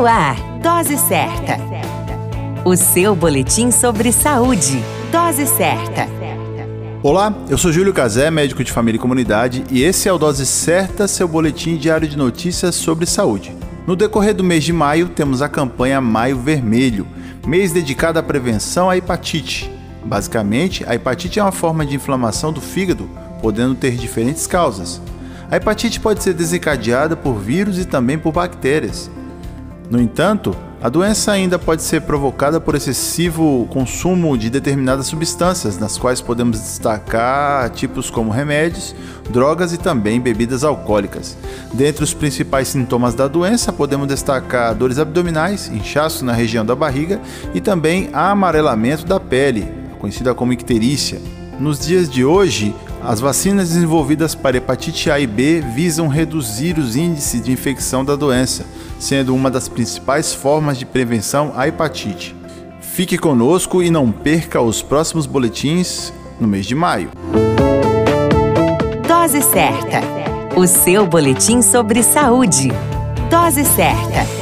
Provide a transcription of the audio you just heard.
No ar, Dose Certa. O seu boletim sobre saúde. Dose Certa. Olá, eu sou Júlio Cazé, médico de família e comunidade, e esse é o Dose Certa, seu boletim diário de notícias sobre saúde. No decorrer do mês de maio, temos a campanha Maio Vermelho, mês dedicado à prevenção à hepatite. Basicamente, a hepatite é uma forma de inflamação do fígado, podendo ter diferentes causas. A hepatite pode ser desencadeada por vírus e também por bactérias. No entanto, a doença ainda pode ser provocada por excessivo consumo de determinadas substâncias, nas quais podemos destacar tipos como remédios, drogas e também bebidas alcoólicas. Dentre os principais sintomas da doença, podemos destacar dores abdominais, inchaço na região da barriga e também amarelamento da pele, conhecida como icterícia. Nos dias de hoje, as vacinas desenvolvidas para hepatite A e B visam reduzir os índices de infecção da doença, sendo uma das principais formas de prevenção à hepatite. Fique conosco e não perca os próximos boletins no mês de maio. Dose certa. O seu boletim sobre saúde. Dose certa.